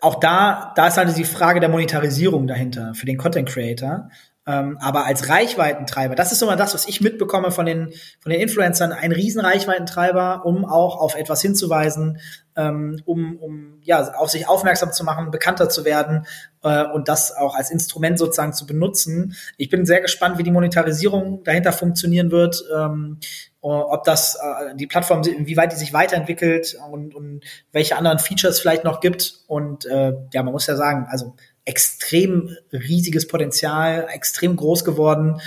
auch da, da ist halt die Frage der Monetarisierung dahinter für den Content Creator. Ähm, aber als Reichweitentreiber, das ist immer das, was ich mitbekomme von den, von den Influencern, ein riesen Reichweitentreiber, um auch auf etwas hinzuweisen, ähm, um, um ja, auf sich aufmerksam zu machen, bekannter zu werden äh, und das auch als Instrument sozusagen zu benutzen. Ich bin sehr gespannt, wie die Monetarisierung dahinter funktionieren wird. Ähm, ob das äh, die Plattform, inwieweit die sich weiterentwickelt und, und welche anderen Features vielleicht noch gibt. Und äh, ja, man muss ja sagen, also extrem riesiges Potenzial, extrem groß geworden.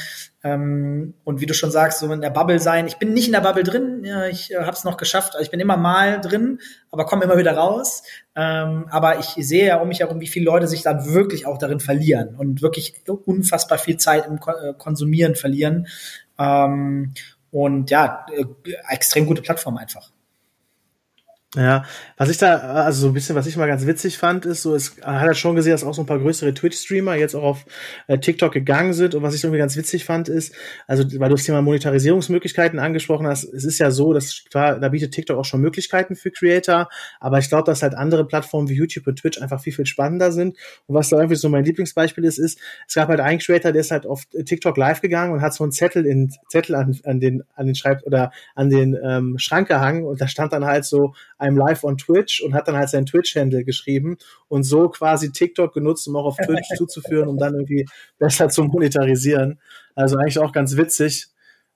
Ähm, und wie du schon sagst, so in der Bubble sein. Ich bin nicht in der Bubble drin, ja, ich äh, habe es noch geschafft. Also ich bin immer mal drin, aber komme immer wieder raus. Ähm, aber ich sehe ja um mich herum, wie viele Leute sich dann wirklich auch darin verlieren und wirklich unfassbar viel Zeit im Ko äh, Konsumieren verlieren. Ähm, und ja, äh, extrem gute Plattform einfach. Ja, was ich da, also so ein bisschen, was ich mal ganz witzig fand, ist so, es hat er schon gesehen, dass auch so ein paar größere Twitch-Streamer jetzt auch auf äh, TikTok gegangen sind. Und was ich irgendwie ganz witzig fand, ist, also weil du das Thema Monetarisierungsmöglichkeiten angesprochen hast, es ist ja so, dass klar, da bietet TikTok auch schon Möglichkeiten für Creator, aber ich glaube, dass halt andere Plattformen wie YouTube und Twitch einfach viel, viel spannender sind. Und was da irgendwie so mein Lieblingsbeispiel ist, ist, es gab halt einen Creator, der ist halt auf TikTok live gegangen und hat so einen Zettel in Zettel an, an den, an den Schreib oder an den ähm, Schrank gehangen und da stand dann halt so, I'm live on Twitch und hat dann halt sein Twitch-Handle geschrieben und so quasi TikTok genutzt, um auch auf Twitch zuzuführen, um dann irgendwie besser zu monetarisieren. Also eigentlich auch ganz witzig.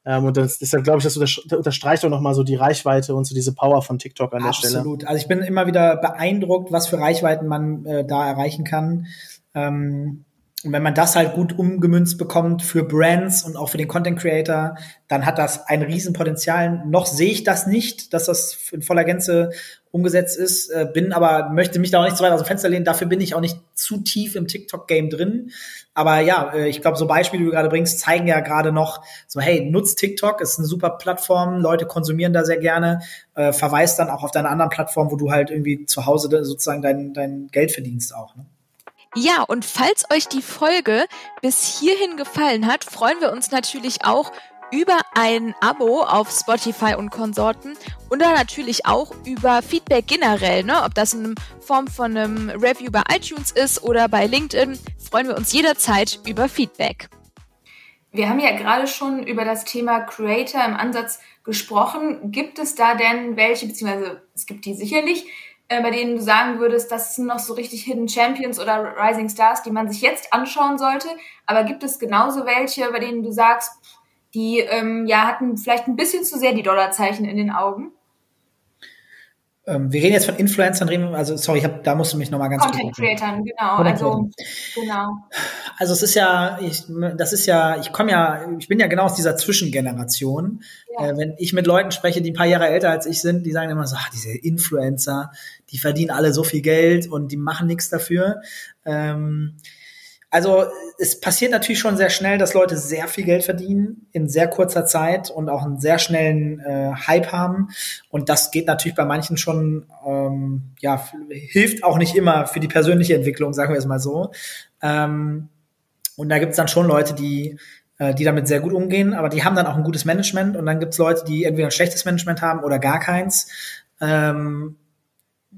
Ähm, und das, deshalb glaube ich, das unterstreicht auch nochmal so die Reichweite und so diese Power von TikTok an der Absolut. Stelle. Absolut. Also ich bin immer wieder beeindruckt, was für Reichweiten man äh, da erreichen kann. Ähm, und wenn man das halt gut umgemünzt bekommt für Brands und auch für den Content Creator, dann hat das ein Riesenpotenzial. Noch sehe ich das nicht, dass das in voller Gänze umgesetzt ist, äh, bin aber, möchte mich da auch nicht zu weit aus dem Fenster lehnen. Dafür bin ich auch nicht zu tief im TikTok-Game drin. Aber ja, äh, ich glaube, so Beispiele, die du gerade bringst, zeigen ja gerade noch so, hey, nutzt TikTok, ist eine super Plattform, Leute konsumieren da sehr gerne, äh, verweist dann auch auf deine anderen Plattformen, wo du halt irgendwie zu Hause sozusagen dein, dein Geld verdienst auch. Ne? Ja, und falls euch die Folge bis hierhin gefallen hat, freuen wir uns natürlich auch über ein Abo auf Spotify und Konsorten und dann natürlich auch über Feedback generell, ne? ob das in Form von einem Review bei iTunes ist oder bei LinkedIn, freuen wir uns jederzeit über Feedback. Wir haben ja gerade schon über das Thema Creator im Ansatz gesprochen. Gibt es da denn welche, beziehungsweise es gibt die sicherlich, äh, bei denen du sagen würdest, das sind noch so richtig Hidden Champions oder Rising Stars, die man sich jetzt anschauen sollte. Aber gibt es genauso welche, bei denen du sagst, die ähm, ja hatten vielleicht ein bisschen zu sehr die Dollarzeichen in den Augen? Ähm, wir reden jetzt von Influencern, reden, also sorry, ich hab, da musst du mich nochmal ganz Content Creatern, genau. Content also genau. Also es ist ja, ich, das ist ja, ich komme ja, ich bin ja genau aus dieser Zwischengeneration. Ja. Äh, wenn ich mit Leuten spreche, die ein paar Jahre älter als ich sind, die sagen immer so, ach, diese Influencer, die verdienen alle so viel Geld und die machen nichts dafür. Ähm, also es passiert natürlich schon sehr schnell, dass Leute sehr viel Geld verdienen in sehr kurzer Zeit und auch einen sehr schnellen äh, Hype haben. Und das geht natürlich bei manchen schon, ähm, ja, hilft auch nicht immer für die persönliche Entwicklung, sagen wir es mal so. Ähm, und da gibt es dann schon Leute, die äh, die damit sehr gut umgehen, aber die haben dann auch ein gutes Management und dann gibt es Leute, die entweder ein schlechtes Management haben oder gar keins. Ähm,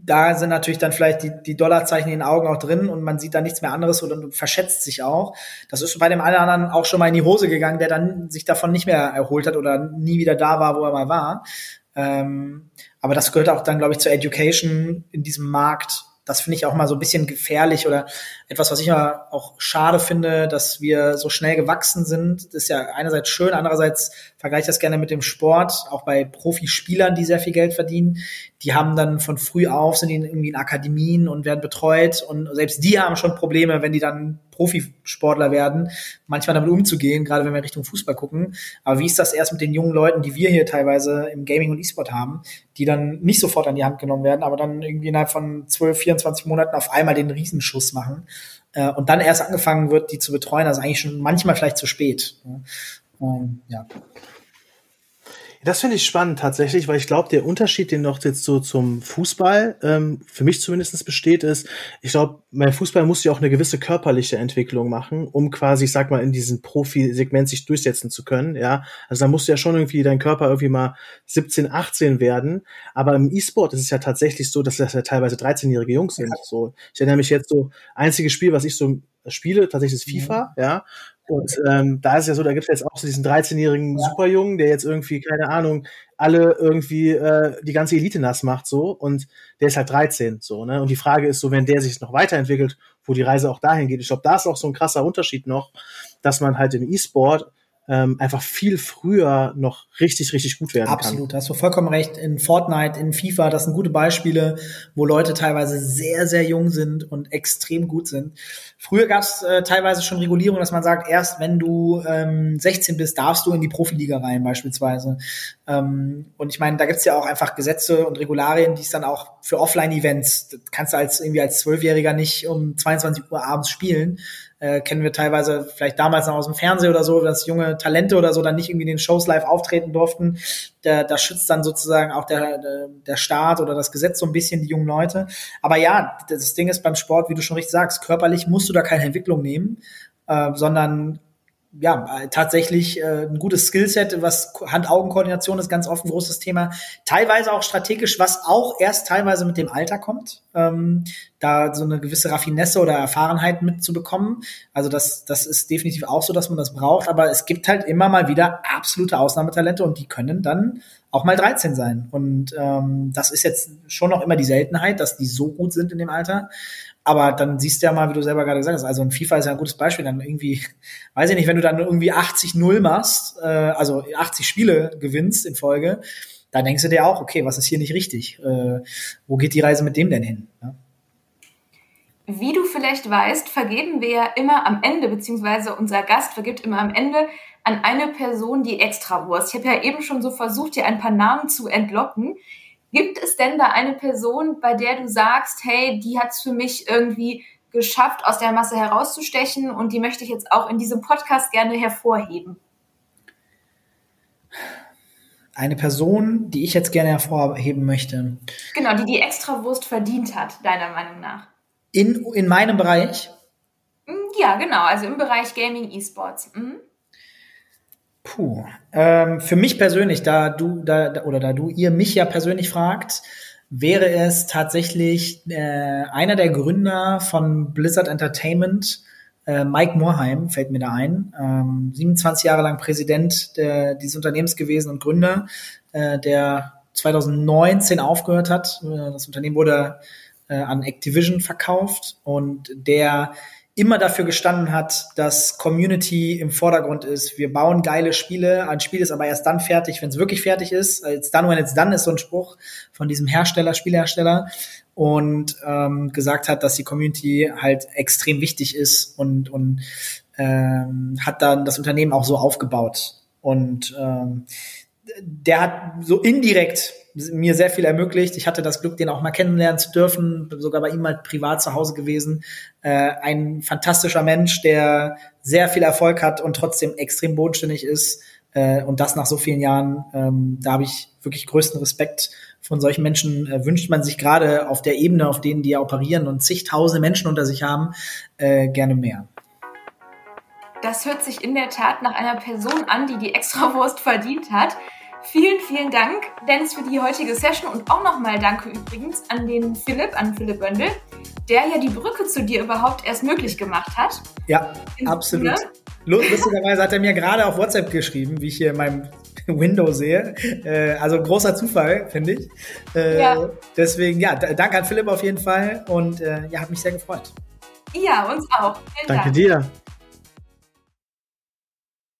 da sind natürlich dann vielleicht die, die Dollarzeichen in den Augen auch drin und man sieht da nichts mehr anderes und verschätzt sich auch. Das ist bei dem einen oder anderen auch schon mal in die Hose gegangen, der dann sich davon nicht mehr erholt hat oder nie wieder da war, wo er mal war. Ähm, aber das gehört auch dann, glaube ich, zur Education in diesem Markt das finde ich auch mal so ein bisschen gefährlich oder etwas, was ich immer auch schade finde, dass wir so schnell gewachsen sind. Das ist ja einerseits schön, andererseits vergleiche ich das gerne mit dem Sport, auch bei Profispielern, die sehr viel Geld verdienen. Die haben dann von früh auf, sind die irgendwie in Akademien und werden betreut und selbst die haben schon Probleme, wenn die dann Profisportler werden, manchmal damit umzugehen, gerade wenn wir Richtung Fußball gucken. Aber wie ist das erst mit den jungen Leuten, die wir hier teilweise im Gaming und E-Sport haben, die dann nicht sofort an die Hand genommen werden, aber dann irgendwie innerhalb von 12, 24 Monaten auf einmal den Riesenschuss machen äh, und dann erst angefangen wird, die zu betreuen, also eigentlich schon manchmal vielleicht zu spät. Und, ja. Das finde ich spannend tatsächlich, weil ich glaube, der Unterschied, den noch jetzt so zum Fußball ähm, für mich zumindest besteht, ist, ich glaube, beim Fußball muss ja auch eine gewisse körperliche Entwicklung machen, um quasi, ich sag mal, in diesem Profi-Segment sich durchsetzen zu können. Ja, also da musst du ja schon irgendwie dein Körper irgendwie mal 17, 18 werden. Aber im E-Sport ist es ja tatsächlich so, dass das ja teilweise 13-jährige Jungs sind. So, ich erinnere mich jetzt so, einziges Spiel, was ich so spiele, tatsächlich ist FIFA, mhm. ja. Und ähm, da ist ja so, da gibt es jetzt auch so diesen 13-jährigen ja. Superjungen, der jetzt irgendwie, keine Ahnung, alle irgendwie äh, die ganze Elite nass macht so und der ist halt 13 so, ne? Und die Frage ist so, wenn der sich noch weiterentwickelt, wo die Reise auch dahin geht. Ich glaube, da ist auch so ein krasser Unterschied noch, dass man halt im E-Sport ähm, einfach viel früher noch richtig, richtig gut werden Absolut, kann. Hast du vollkommen recht. In Fortnite, in FIFA, das sind gute Beispiele, wo Leute teilweise sehr, sehr jung sind und extrem gut sind. Früher gab es äh, teilweise schon Regulierung, dass man sagt, erst wenn du ähm, 16 bist, darfst du in die Profiliga rein beispielsweise. Ähm, und ich meine, da gibt's ja auch einfach Gesetze und Regularien, die es dann auch für Offline-Events, kannst du als irgendwie als Zwölfjähriger nicht um 22 Uhr abends spielen äh, kennen wir teilweise vielleicht damals noch aus dem Fernsehen oder so, dass junge Talente oder so dann nicht irgendwie in den Shows live auftreten durften. Da, da schützt dann sozusagen auch der, der Staat oder das Gesetz so ein bisschen die jungen Leute. Aber ja, das Ding ist beim Sport, wie du schon richtig sagst, körperlich musst du da keine Entwicklung nehmen, äh, sondern ja, tatsächlich äh, ein gutes Skillset, was Hand-Augen-Koordination ist ganz oft ein großes Thema. Teilweise auch strategisch, was auch erst teilweise mit dem Alter kommt, ähm, da so eine gewisse Raffinesse oder Erfahrenheit mitzubekommen. Also das, das ist definitiv auch so, dass man das braucht, aber es gibt halt immer mal wieder absolute Ausnahmetalente und die können dann auch mal 13 sein. Und ähm, das ist jetzt schon noch immer die Seltenheit, dass die so gut sind in dem Alter. Aber dann siehst du ja mal, wie du selber gerade gesagt hast, also ein FIFA ist ja ein gutes Beispiel, dann irgendwie, weiß ich nicht, wenn du dann irgendwie 80-0 machst, äh, also 80 Spiele gewinnst in Folge, dann denkst du dir auch, okay, was ist hier nicht richtig? Äh, wo geht die Reise mit dem denn hin? Ja? Wie du vielleicht weißt, vergeben wir ja immer am Ende, beziehungsweise unser Gast vergibt immer am Ende an eine Person die Extrawurst. Ich habe ja eben schon so versucht, dir ein paar Namen zu entlocken. Gibt es denn da eine Person, bei der du sagst, hey, die hat es für mich irgendwie geschafft, aus der Masse herauszustechen und die möchte ich jetzt auch in diesem Podcast gerne hervorheben? Eine Person, die ich jetzt gerne hervorheben möchte. Genau, die die Extrawurst verdient hat, deiner Meinung nach. In, in meinem Bereich? Hm, ja, genau, also im Bereich Gaming E-Sports. Mhm. Puh. Ähm, für mich persönlich, da du, da, oder da du ihr mich ja persönlich fragt, wäre es tatsächlich äh, einer der Gründer von Blizzard Entertainment, äh, Mike Morheim, fällt mir da ein. Ähm, 27 Jahre lang Präsident der, dieses Unternehmens gewesen und Gründer, äh, der 2019 aufgehört hat. Äh, das Unternehmen wurde äh, an Activision verkauft und der immer dafür gestanden hat, dass Community im Vordergrund ist. Wir bauen geile Spiele. Ein Spiel ist aber erst dann fertig, wenn es wirklich fertig ist. It's done when it's done ist so ein Spruch von diesem Hersteller, Spielehersteller. Und ähm, gesagt hat, dass die Community halt extrem wichtig ist und, und ähm, hat dann das Unternehmen auch so aufgebaut. Und ähm, der hat so indirekt mir sehr viel ermöglicht. Ich hatte das Glück, den auch mal kennenlernen zu dürfen, sogar bei ihm mal privat zu Hause gewesen. Äh, ein fantastischer Mensch, der sehr viel Erfolg hat und trotzdem extrem bodenständig ist. Äh, und das nach so vielen Jahren, ähm, da habe ich wirklich größten Respekt. Von solchen Menschen äh, wünscht man sich gerade auf der Ebene, auf denen die operieren und zigtausende Menschen unter sich haben, äh, gerne mehr. Das hört sich in der Tat nach einer Person an, die die Extrawurst verdient hat. Vielen, vielen Dank, Dennis, für die heutige Session und auch nochmal danke übrigens an den Philipp, an Philipp Böndel, der ja die Brücke zu dir überhaupt erst möglich gemacht hat. Ja, in absolut. Lustigerweise hat er mir gerade auf WhatsApp geschrieben, wie ich hier in meinem Window sehe. Äh, also großer Zufall, finde ich. Äh, ja. Deswegen, ja, danke an Philipp auf jeden Fall und äh, ja, hat mich sehr gefreut. Ja, uns auch. Vielen danke Dank. dir.